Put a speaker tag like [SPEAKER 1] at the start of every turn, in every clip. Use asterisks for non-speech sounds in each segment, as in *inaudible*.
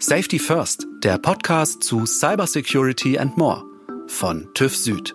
[SPEAKER 1] Safety First, der Podcast zu Cybersecurity and More von TÜV Süd.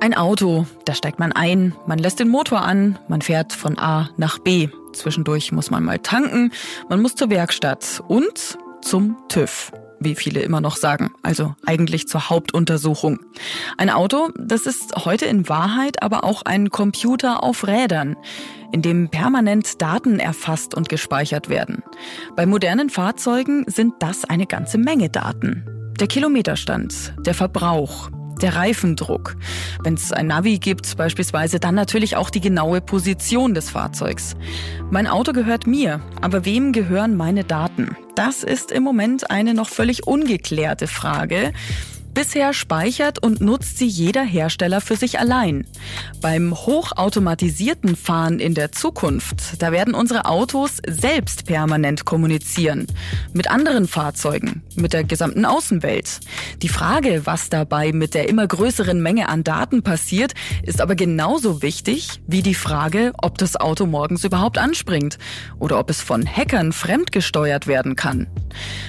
[SPEAKER 2] Ein Auto, da steigt man ein, man lässt den Motor an, man fährt von A nach B. Zwischendurch muss man mal tanken, man muss zur Werkstatt und zum TÜV wie viele immer noch sagen, also eigentlich zur Hauptuntersuchung. Ein Auto, das ist heute in Wahrheit aber auch ein Computer auf Rädern, in dem permanent Daten erfasst und gespeichert werden. Bei modernen Fahrzeugen sind das eine ganze Menge Daten. Der Kilometerstand, der Verbrauch, der Reifendruck. Wenn es ein Navi gibt beispielsweise, dann natürlich auch die genaue Position des Fahrzeugs. Mein Auto gehört mir, aber wem gehören meine Daten? Das ist im Moment eine noch völlig ungeklärte Frage. Bisher speichert und nutzt sie jeder Hersteller für sich allein. Beim hochautomatisierten Fahren in der Zukunft, da werden unsere Autos selbst permanent kommunizieren. Mit anderen Fahrzeugen, mit der gesamten Außenwelt. Die Frage, was dabei mit der immer größeren Menge an Daten passiert, ist aber genauso wichtig wie die Frage, ob das Auto morgens überhaupt anspringt oder ob es von Hackern fremdgesteuert werden kann.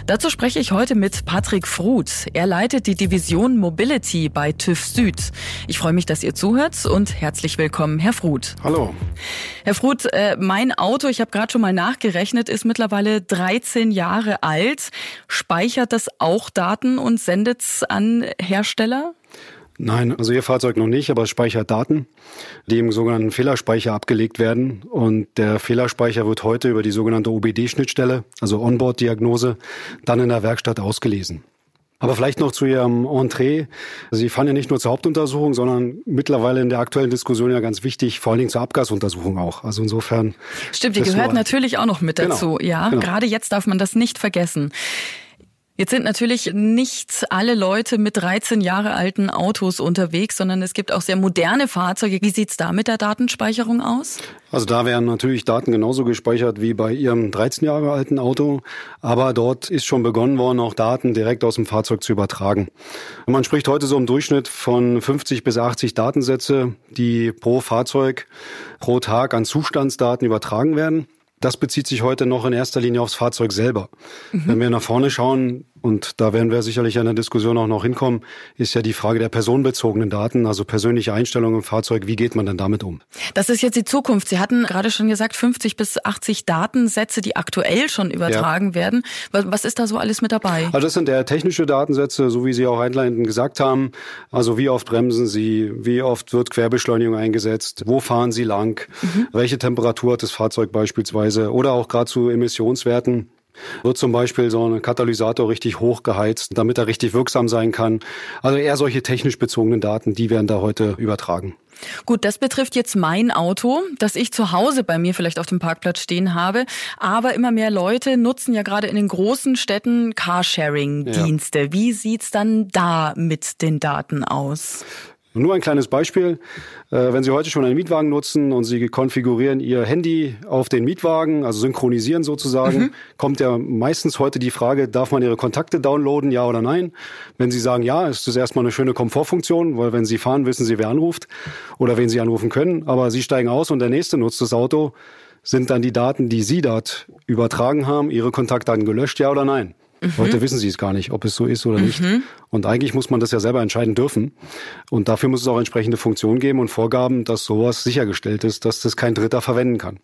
[SPEAKER 2] Dazu spreche ich heute mit Patrick Fruth. Er leitet die Division Vision Mobility bei TÜV Süd. Ich freue mich, dass ihr zuhört und herzlich willkommen, Herr Fruth.
[SPEAKER 3] Hallo.
[SPEAKER 2] Herr Fruth, äh, mein Auto, ich habe gerade schon mal nachgerechnet, ist mittlerweile 13 Jahre alt. Speichert das auch Daten und sendet es an Hersteller?
[SPEAKER 3] Nein, also Ihr Fahrzeug noch nicht, aber es speichert Daten, die im sogenannten Fehlerspeicher abgelegt werden. Und der Fehlerspeicher wird heute über die sogenannte OBD-Schnittstelle, also Onboard-Diagnose, dann in der Werkstatt ausgelesen. Aber vielleicht noch zu Ihrem Entree. Sie fahren ja nicht nur zur Hauptuntersuchung, sondern mittlerweile in der aktuellen Diskussion ja ganz wichtig, vor allen Dingen zur Abgasuntersuchung auch. Also insofern.
[SPEAKER 2] Stimmt, die gehört natürlich auch noch mit genau, dazu. Genau, ja, genau. gerade jetzt darf man das nicht vergessen. Jetzt sind natürlich nicht alle Leute mit 13 Jahre alten Autos unterwegs, sondern es gibt auch sehr moderne Fahrzeuge. Wie sieht's da mit der Datenspeicherung aus?
[SPEAKER 3] Also da werden natürlich Daten genauso gespeichert wie bei Ihrem 13 Jahre alten Auto, aber dort ist schon begonnen worden, auch Daten direkt aus dem Fahrzeug zu übertragen. Man spricht heute so im Durchschnitt von 50 bis 80 Datensätze, die pro Fahrzeug pro Tag an Zustandsdaten übertragen werden. Das bezieht sich heute noch in erster Linie aufs Fahrzeug selber. Mhm. Wenn wir nach vorne schauen, und da werden wir sicherlich in der Diskussion auch noch hinkommen, ist ja die Frage der personenbezogenen Daten, also persönliche Einstellungen im Fahrzeug. Wie geht man denn damit um?
[SPEAKER 2] Das ist jetzt die Zukunft. Sie hatten gerade schon gesagt, 50 bis 80 Datensätze, die aktuell schon übertragen ja. werden. Was ist da so alles mit dabei?
[SPEAKER 3] Also das sind eher technische Datensätze, so wie Sie auch einleitend gesagt haben. Also wie oft bremsen Sie, wie oft wird Querbeschleunigung eingesetzt, wo fahren Sie lang, mhm. welche Temperatur hat das Fahrzeug beispielsweise oder auch gerade zu Emissionswerten. Wird zum Beispiel so ein Katalysator richtig hochgeheizt, damit er richtig wirksam sein kann. Also eher solche technisch bezogenen Daten, die werden da heute übertragen.
[SPEAKER 2] Gut, das betrifft jetzt mein Auto, das ich zu Hause bei mir vielleicht auf dem Parkplatz stehen habe. Aber immer mehr Leute nutzen ja gerade in den großen Städten Carsharing-Dienste. Ja. Wie sieht's dann da mit den Daten aus?
[SPEAKER 3] Nur ein kleines Beispiel. Äh, wenn Sie heute schon einen Mietwagen nutzen und Sie konfigurieren Ihr Handy auf den Mietwagen, also synchronisieren sozusagen, mhm. kommt ja meistens heute die Frage, darf man Ihre Kontakte downloaden, ja oder nein? Wenn Sie sagen ja, ist das erstmal eine schöne Komfortfunktion, weil wenn Sie fahren, wissen Sie, wer anruft oder wen Sie anrufen können. Aber Sie steigen aus und der Nächste nutzt das Auto, sind dann die Daten, die Sie dort übertragen haben, Ihre Kontaktdaten gelöscht, ja oder nein? Mhm. Heute wissen sie es gar nicht, ob es so ist oder nicht. Mhm. Und eigentlich muss man das ja selber entscheiden dürfen. Und dafür muss es auch entsprechende Funktionen geben und Vorgaben, dass sowas sichergestellt ist, dass das kein Dritter verwenden kann.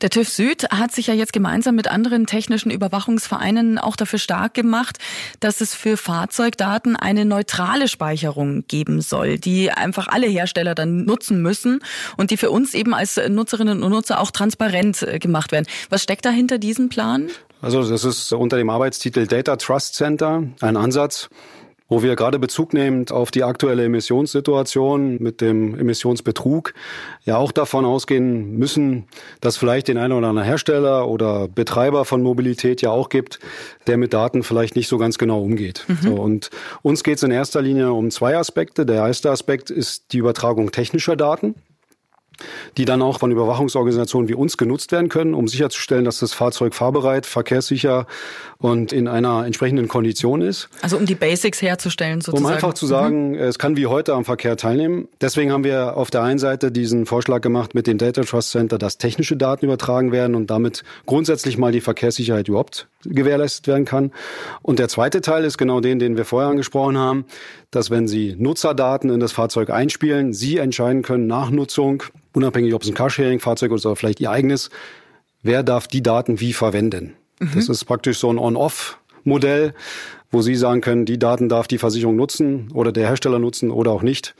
[SPEAKER 2] Der TÜV Süd hat sich ja jetzt gemeinsam mit anderen technischen Überwachungsvereinen auch dafür stark gemacht, dass es für Fahrzeugdaten eine neutrale Speicherung geben soll, die einfach alle Hersteller dann nutzen müssen und die für uns eben als Nutzerinnen und Nutzer auch transparent äh, gemacht werden. Was steckt da hinter diesem Plan?
[SPEAKER 3] Also das ist unter dem Arbeitstitel Data Trust Center ein Ansatz, wo wir gerade Bezug nehmend auf die aktuelle Emissionssituation mit dem Emissionsbetrug ja auch davon ausgehen müssen, dass vielleicht den einen oder anderen Hersteller oder Betreiber von Mobilität ja auch gibt, der mit Daten vielleicht nicht so ganz genau umgeht. Mhm. So, und uns geht es in erster Linie um zwei Aspekte. Der erste Aspekt ist die Übertragung technischer Daten. Die dann auch von Überwachungsorganisationen wie uns genutzt werden können, um sicherzustellen, dass das Fahrzeug fahrbereit, verkehrssicher und in einer entsprechenden Kondition ist.
[SPEAKER 2] Also um die Basics herzustellen sozusagen.
[SPEAKER 3] Um einfach zu sagen, mhm. es kann wie heute am Verkehr teilnehmen. Deswegen haben wir auf der einen Seite diesen Vorschlag gemacht mit dem Data Trust Center, dass technische Daten übertragen werden und damit grundsätzlich mal die Verkehrssicherheit überhaupt gewährleistet werden kann. Und der zweite Teil ist genau den, den wir vorher angesprochen haben, dass wenn Sie Nutzerdaten in das Fahrzeug einspielen, Sie entscheiden können nach Nutzung, unabhängig ob es ein Carsharing-Fahrzeug ist oder vielleicht Ihr eigenes, wer darf die Daten wie verwenden. Mhm. Das ist praktisch so ein On-Off-Modell wo Sie sagen können, die Daten darf die Versicherung nutzen oder der Hersteller nutzen oder auch nicht.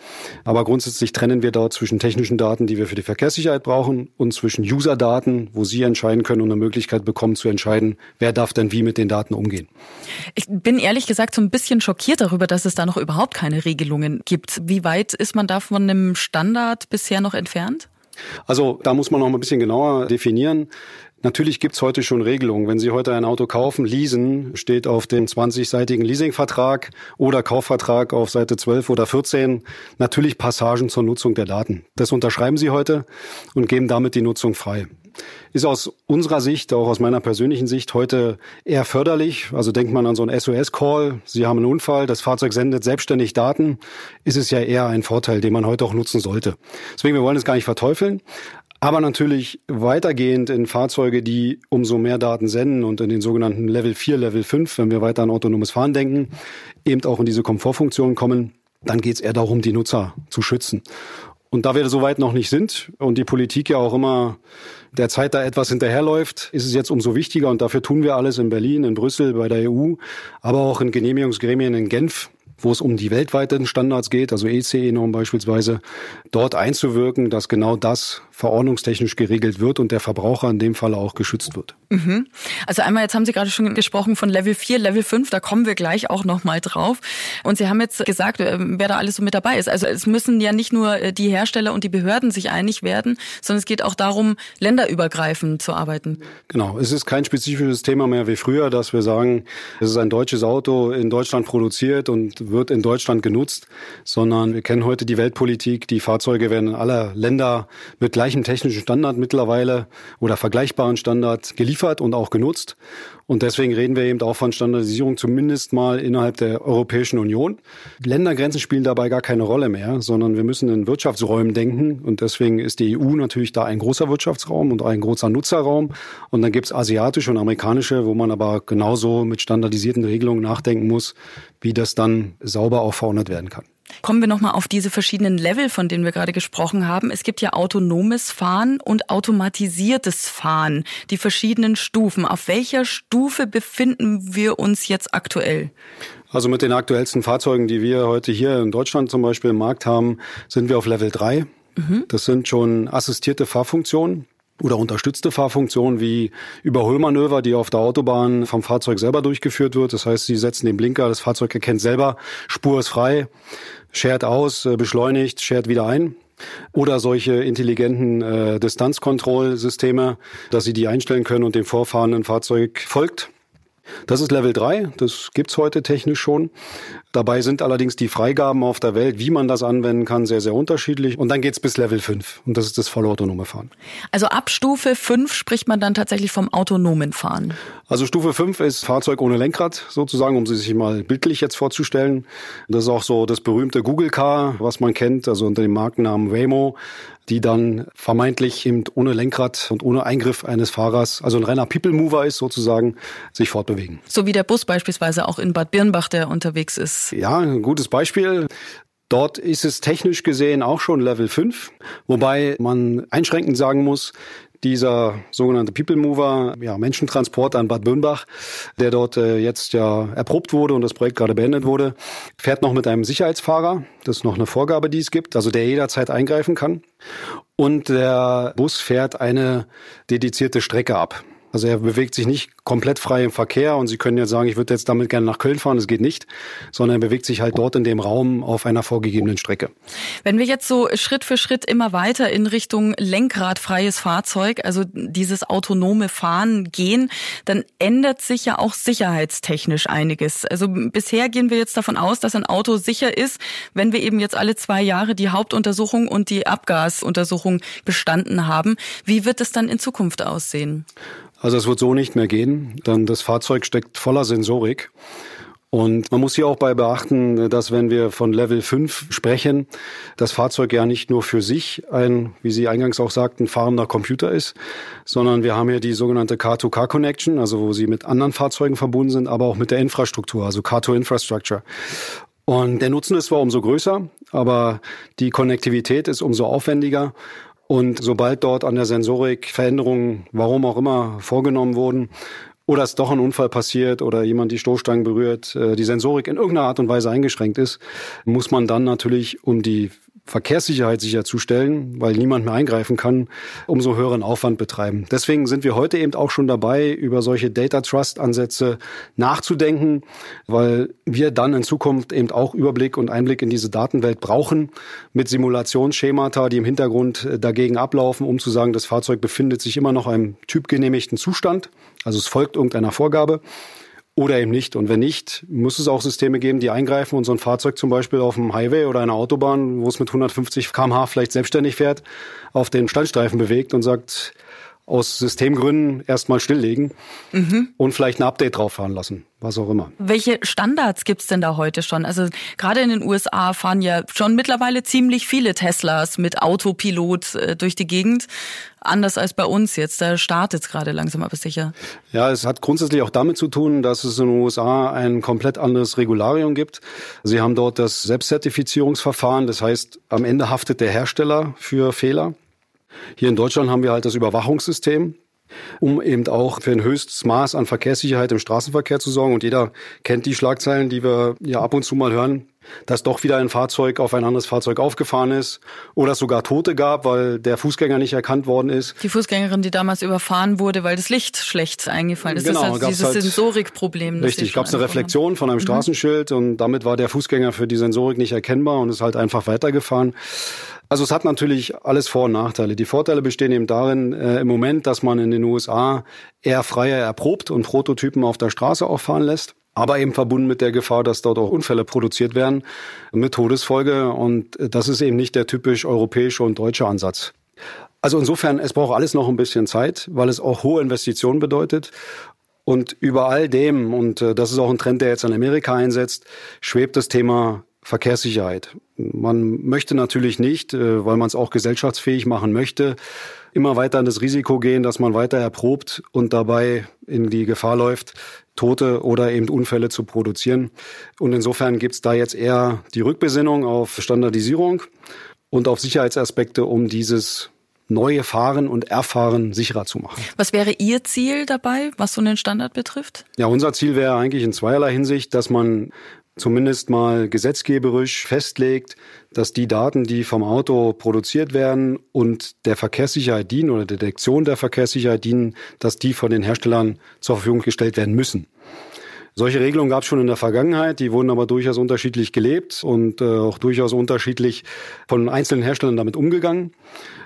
[SPEAKER 3] Aber grundsätzlich trennen wir dort zwischen technischen Daten, die wir für die Verkehrssicherheit brauchen, und zwischen User-Daten, wo Sie entscheiden können und eine Möglichkeit bekommen zu entscheiden, wer darf denn wie mit den Daten umgehen.
[SPEAKER 2] Ich bin ehrlich gesagt so ein bisschen schockiert darüber, dass es da noch überhaupt keine Regelungen gibt. Wie weit ist man da von einem Standard bisher noch entfernt?
[SPEAKER 3] Also da muss man noch ein bisschen genauer definieren. Natürlich gibt's heute schon Regelungen. Wenn Sie heute ein Auto kaufen, leasen, steht auf dem 20-seitigen Leasingvertrag oder Kaufvertrag auf Seite 12 oder 14 natürlich Passagen zur Nutzung der Daten. Das unterschreiben Sie heute und geben damit die Nutzung frei. Ist aus unserer Sicht, auch aus meiner persönlichen Sicht, heute eher förderlich. Also denkt man an so einen SOS-Call. Sie haben einen Unfall, das Fahrzeug sendet selbstständig Daten. Ist es ja eher ein Vorteil, den man heute auch nutzen sollte. Deswegen, wir wollen es gar nicht verteufeln. Aber natürlich weitergehend in Fahrzeuge, die umso mehr Daten senden und in den sogenannten Level 4, Level 5, wenn wir weiter an autonomes Fahren denken, eben auch in diese Komfortfunktion kommen, dann geht es eher darum, die Nutzer zu schützen. Und da wir so weit noch nicht sind und die Politik ja auch immer der Zeit da etwas hinterherläuft, ist es jetzt umso wichtiger und dafür tun wir alles in Berlin, in Brüssel, bei der EU, aber auch in Genehmigungsgremien in Genf, wo es um die weltweiten Standards geht, also ECE-Norm beispielsweise, dort einzuwirken, dass genau das verordnungstechnisch geregelt wird und der Verbraucher in dem Fall auch geschützt wird.
[SPEAKER 2] Mhm. Also einmal, jetzt haben Sie gerade schon gesprochen von Level 4, Level 5, da kommen wir gleich auch nochmal drauf. Und Sie haben jetzt gesagt, äh, wer da alles so mit dabei ist. Also es müssen ja nicht nur äh, die Hersteller und die Behörden sich einig werden, sondern es geht auch darum, länderübergreifend zu arbeiten.
[SPEAKER 3] Genau, es ist kein spezifisches Thema mehr wie früher, dass wir sagen, es ist ein deutsches Auto in Deutschland produziert und wird in Deutschland genutzt, sondern wir kennen heute die Weltpolitik, die Fahrzeuge werden in aller Länder mit gleichem technischen Standard mittlerweile oder vergleichbaren Standard geliefert und auch genutzt. Und deswegen reden wir eben auch von Standardisierung zumindest mal innerhalb der Europäischen Union. Ländergrenzen spielen dabei gar keine Rolle mehr, sondern wir müssen in Wirtschaftsräumen denken. Und deswegen ist die EU natürlich da ein großer Wirtschaftsraum und ein großer Nutzerraum. Und dann gibt es asiatische und amerikanische, wo man aber genauso mit standardisierten Regelungen nachdenken muss, wie das dann sauber auch verordnet werden kann.
[SPEAKER 2] Kommen wir nochmal auf diese verschiedenen Level, von denen wir gerade gesprochen haben. Es gibt ja autonomes Fahren und automatisiertes Fahren, die verschiedenen Stufen. Auf welcher Stufe befinden wir uns jetzt aktuell?
[SPEAKER 3] Also mit den aktuellsten Fahrzeugen, die wir heute hier in Deutschland zum Beispiel im Markt haben, sind wir auf Level 3. Mhm. Das sind schon assistierte Fahrfunktionen oder unterstützte Fahrfunktionen wie Überholmanöver, die auf der Autobahn vom Fahrzeug selber durchgeführt wird. Das heißt, Sie setzen den Blinker, das Fahrzeug erkennt selber, Spur ist frei, schert aus, äh, beschleunigt, schert wieder ein. Oder solche intelligenten äh, Distanzkontrollsysteme, dass Sie die einstellen können und dem vorfahrenden Fahrzeug folgt. Das ist Level 3, das gibt's heute technisch schon. Dabei sind allerdings die Freigaben auf der Welt, wie man das anwenden kann, sehr, sehr unterschiedlich. Und dann geht's bis Level 5 und das ist das vollautonome Fahren.
[SPEAKER 2] Also ab Stufe 5 spricht man dann tatsächlich vom autonomen Fahren.
[SPEAKER 3] Also Stufe 5 ist Fahrzeug ohne Lenkrad sozusagen, um sie sich mal bildlich jetzt vorzustellen. Das ist auch so das berühmte Google Car, was man kennt, also unter dem Markennamen Waymo die dann vermeintlich eben ohne Lenkrad und ohne Eingriff eines Fahrers, also ein reiner People Mover ist sozusagen, sich fortbewegen.
[SPEAKER 2] So wie der Bus beispielsweise auch in Bad Birnbach, der unterwegs ist.
[SPEAKER 3] Ja, ein gutes Beispiel. Dort ist es technisch gesehen auch schon Level 5, wobei man einschränkend sagen muss, dieser sogenannte People Mover, ja, Menschentransport an Bad Birnbach, der dort äh, jetzt ja erprobt wurde und das Projekt gerade beendet wurde, fährt noch mit einem Sicherheitsfahrer. Das ist noch eine Vorgabe, die es gibt, also der jederzeit eingreifen kann. Und der Bus fährt eine dedizierte Strecke ab. Also er bewegt sich nicht komplett frei im Verkehr und Sie können jetzt sagen, ich würde jetzt damit gerne nach Köln fahren, das geht nicht, sondern er bewegt sich halt dort in dem Raum auf einer vorgegebenen Strecke.
[SPEAKER 2] Wenn wir jetzt so Schritt für Schritt immer weiter in Richtung lenkradfreies Fahrzeug, also dieses autonome Fahren gehen, dann ändert sich ja auch sicherheitstechnisch einiges. Also bisher gehen wir jetzt davon aus, dass ein Auto sicher ist, wenn wir eben jetzt alle zwei Jahre die Hauptuntersuchung und die Abgasuntersuchung bestanden haben. Wie wird es dann in Zukunft aussehen?
[SPEAKER 3] Also es wird so nicht mehr gehen, denn das Fahrzeug steckt voller Sensorik. Und man muss hier auch bei beachten, dass wenn wir von Level 5 sprechen, das Fahrzeug ja nicht nur für sich ein, wie Sie eingangs auch sagten, fahrender Computer ist, sondern wir haben hier die sogenannte Car-to-Car-Connection, also wo sie mit anderen Fahrzeugen verbunden sind, aber auch mit der Infrastruktur, also Car-to-Infrastructure. Und der Nutzen ist zwar umso größer, aber die Konnektivität ist umso aufwendiger. Und sobald dort an der Sensorik Veränderungen, warum auch immer, vorgenommen wurden, oder es doch ein Unfall passiert oder jemand die Stoßstangen berührt, äh, die Sensorik in irgendeiner Art und Weise eingeschränkt ist, muss man dann natürlich, um die Verkehrssicherheit sicherzustellen, weil niemand mehr eingreifen kann, umso höheren Aufwand betreiben. Deswegen sind wir heute eben auch schon dabei, über solche Data Trust Ansätze nachzudenken, weil wir dann in Zukunft eben auch Überblick und Einblick in diese Datenwelt brauchen, mit Simulationsschemata, die im Hintergrund äh, dagegen ablaufen, um zu sagen, das Fahrzeug befindet sich immer noch im typgenehmigten Zustand. Also es folgt irgendeiner Vorgabe oder eben nicht. Und wenn nicht, muss es auch Systeme geben, die eingreifen und so ein Fahrzeug zum Beispiel auf dem Highway oder einer Autobahn, wo es mit 150 kmh vielleicht selbstständig fährt, auf den Standstreifen bewegt und sagt, aus Systemgründen erstmal stilllegen mhm. und vielleicht ein Update drauf fahren lassen, was auch immer.
[SPEAKER 2] Welche Standards gibt's denn da heute schon? Also gerade in den USA fahren ja schon mittlerweile ziemlich viele Teslas mit Autopilot äh, durch die Gegend. Anders als bei uns jetzt. Da startet es gerade langsam aber sicher.
[SPEAKER 3] Ja, es hat grundsätzlich auch damit zu tun, dass es in den USA ein komplett anderes Regularium gibt. Sie haben dort das Selbstzertifizierungsverfahren. Das heißt, am Ende haftet der Hersteller für Fehler. Hier in Deutschland haben wir halt das Überwachungssystem, um eben auch für ein höchstes Maß an Verkehrssicherheit im Straßenverkehr zu sorgen. Und jeder kennt die Schlagzeilen, die wir ja ab und zu mal hören, dass doch wieder ein Fahrzeug auf ein anderes Fahrzeug aufgefahren ist oder es sogar Tote gab, weil der Fußgänger nicht erkannt worden ist.
[SPEAKER 2] Die Fußgängerin, die damals überfahren wurde, weil das Licht schlecht eingefallen ist. Genau, das ist halt dieses halt, Sensorikproblem.
[SPEAKER 3] Richtig, gab es eine Reflexion von einem mhm. Straßenschild und damit war der Fußgänger für die Sensorik nicht erkennbar und ist halt einfach weitergefahren. Also es hat natürlich alles Vor- und Nachteile. Die Vorteile bestehen eben darin, äh, im Moment, dass man in den USA eher freier erprobt und Prototypen auf der Straße auch fahren lässt. Aber eben verbunden mit der Gefahr, dass dort auch Unfälle produziert werden mit Todesfolge. Und das ist eben nicht der typisch europäische und deutsche Ansatz. Also insofern, es braucht alles noch ein bisschen Zeit, weil es auch hohe Investitionen bedeutet. Und über all dem, und äh, das ist auch ein Trend, der jetzt in Amerika einsetzt, schwebt das Thema Verkehrssicherheit. Man möchte natürlich nicht, äh, weil man es auch gesellschaftsfähig machen möchte, immer weiter in das Risiko gehen, dass man weiter erprobt und dabei in die Gefahr läuft, Tote oder eben Unfälle zu produzieren. Und insofern gibt's da jetzt eher die Rückbesinnung auf Standardisierung und auf Sicherheitsaspekte, um dieses neue Fahren und Erfahren sicherer zu machen.
[SPEAKER 2] Was wäre Ihr Ziel dabei, was so einen Standard betrifft?
[SPEAKER 3] Ja, unser Ziel wäre eigentlich in zweierlei Hinsicht, dass man zumindest mal gesetzgeberisch festlegt, dass die Daten, die vom Auto produziert werden und der Verkehrssicherheit dienen oder der Detektion der Verkehrssicherheit dienen, dass die von den Herstellern zur Verfügung gestellt werden müssen. Solche Regelungen gab es schon in der Vergangenheit, die wurden aber durchaus unterschiedlich gelebt und äh, auch durchaus unterschiedlich von einzelnen Herstellern damit umgegangen.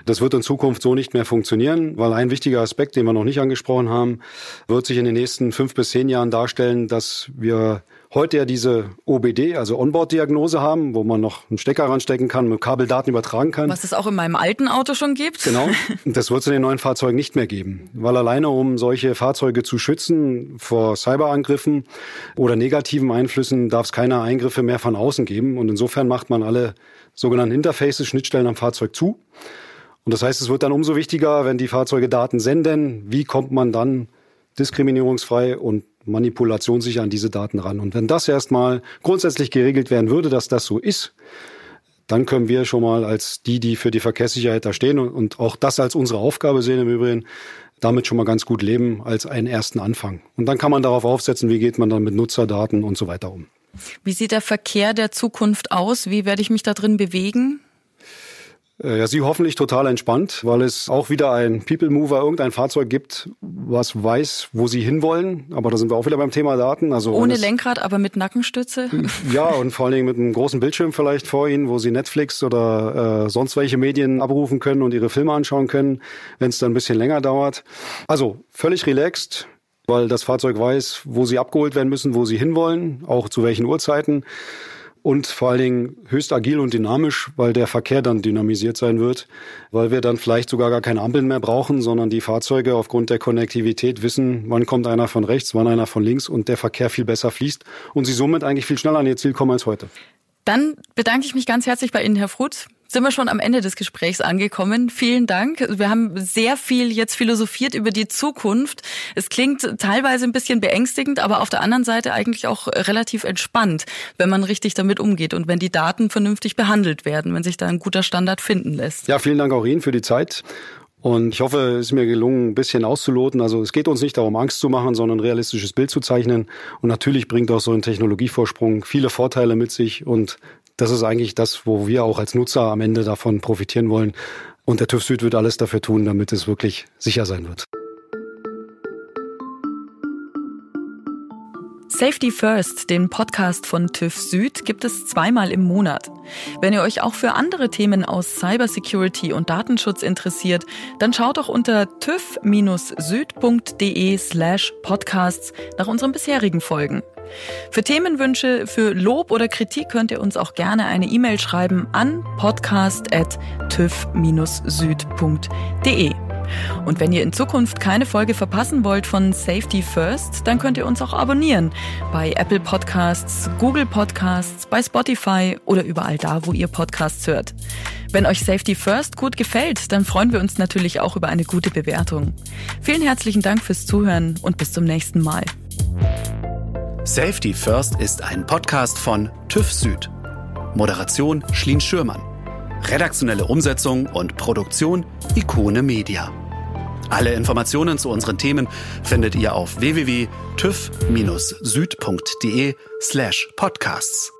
[SPEAKER 3] Das wird in Zukunft so nicht mehr funktionieren, weil ein wichtiger Aspekt, den wir noch nicht angesprochen haben, wird sich in den nächsten fünf bis zehn Jahren darstellen, dass wir heute ja diese OBD, also Onboard-Diagnose haben, wo man noch einen Stecker ranstecken kann, mit Kabeldaten übertragen kann.
[SPEAKER 2] Was es auch in meinem alten Auto schon gibt.
[SPEAKER 3] Genau. *laughs* Das wird es in den neuen Fahrzeugen nicht mehr geben. Weil alleine um solche Fahrzeuge zu schützen vor Cyberangriffen oder negativen Einflüssen darf es keine Eingriffe mehr von außen geben. Und insofern macht man alle sogenannten Interfaces, Schnittstellen am Fahrzeug zu. Und das heißt, es wird dann umso wichtiger, wenn die Fahrzeuge Daten senden, wie kommt man dann diskriminierungsfrei und manipulationssicher an diese Daten ran. Und wenn das erstmal grundsätzlich geregelt werden würde, dass das so ist, dann können wir schon mal als die, die für die Verkehrssicherheit da stehen und auch das als unsere Aufgabe sehen im Übrigen, damit schon mal ganz gut leben als einen ersten Anfang. Und dann kann man darauf aufsetzen, wie geht man dann mit Nutzerdaten und so weiter um.
[SPEAKER 2] Wie sieht der Verkehr der Zukunft aus? Wie werde ich mich da drin bewegen?
[SPEAKER 3] Äh, ja, Sie hoffentlich total entspannt, weil es auch wieder ein People Mover, irgendein Fahrzeug gibt, was weiß, wo Sie hinwollen. Aber da sind wir auch wieder beim Thema Daten.
[SPEAKER 2] Also Ohne Lenkrad, aber mit Nackenstütze?
[SPEAKER 3] Ja, und vor allen Dingen mit einem großen Bildschirm vielleicht vor Ihnen, wo Sie Netflix oder äh, sonst welche Medien abrufen können und Ihre Filme anschauen können, wenn es dann ein bisschen länger dauert. Also völlig relaxed weil das Fahrzeug weiß, wo sie abgeholt werden müssen, wo sie hinwollen, auch zu welchen Uhrzeiten und vor allen Dingen höchst agil und dynamisch, weil der Verkehr dann dynamisiert sein wird, weil wir dann vielleicht sogar gar keine Ampeln mehr brauchen, sondern die Fahrzeuge aufgrund der Konnektivität wissen, wann kommt einer von rechts, wann einer von links und der Verkehr viel besser fließt und sie somit eigentlich viel schneller an ihr Ziel kommen als heute.
[SPEAKER 2] Dann bedanke ich mich ganz herzlich bei Ihnen, Herr Fruth sind wir schon am Ende des Gesprächs angekommen. Vielen Dank. Wir haben sehr viel jetzt philosophiert über die Zukunft. Es klingt teilweise ein bisschen beängstigend, aber auf der anderen Seite eigentlich auch relativ entspannt, wenn man richtig damit umgeht und wenn die Daten vernünftig behandelt werden, wenn sich da ein guter Standard finden lässt.
[SPEAKER 3] Ja, vielen Dank auch Ihnen für die Zeit. Und ich hoffe, es ist mir gelungen, ein bisschen auszuloten. Also es geht uns nicht darum, Angst zu machen, sondern ein realistisches Bild zu zeichnen. Und natürlich bringt auch so ein Technologievorsprung viele Vorteile mit sich. Und das ist eigentlich das, wo wir auch als Nutzer am Ende davon profitieren wollen. Und der TÜV Süd wird alles dafür tun, damit es wirklich sicher sein wird.
[SPEAKER 2] Safety First, den Podcast von TÜV Süd, gibt es zweimal im Monat. Wenn ihr euch auch für andere Themen aus Cybersecurity und Datenschutz interessiert, dann schaut doch unter tüv-süd.de slash podcasts nach unseren bisherigen Folgen. Für Themenwünsche, für Lob oder Kritik könnt ihr uns auch gerne eine E-Mail schreiben an podcast.tüv-süd.de. Und wenn ihr in Zukunft keine Folge verpassen wollt von Safety First, dann könnt ihr uns auch abonnieren bei Apple Podcasts, Google Podcasts, bei Spotify oder überall da, wo ihr Podcasts hört. Wenn euch Safety First gut gefällt, dann freuen wir uns natürlich auch über eine gute Bewertung. Vielen herzlichen Dank fürs Zuhören und bis zum nächsten Mal.
[SPEAKER 1] Safety First ist ein Podcast von TÜV Süd. Moderation Schlien Schürmann. Redaktionelle Umsetzung und Produktion Ikone Media. Alle Informationen zu unseren Themen findet ihr auf www.tüv-süd.de slash podcasts.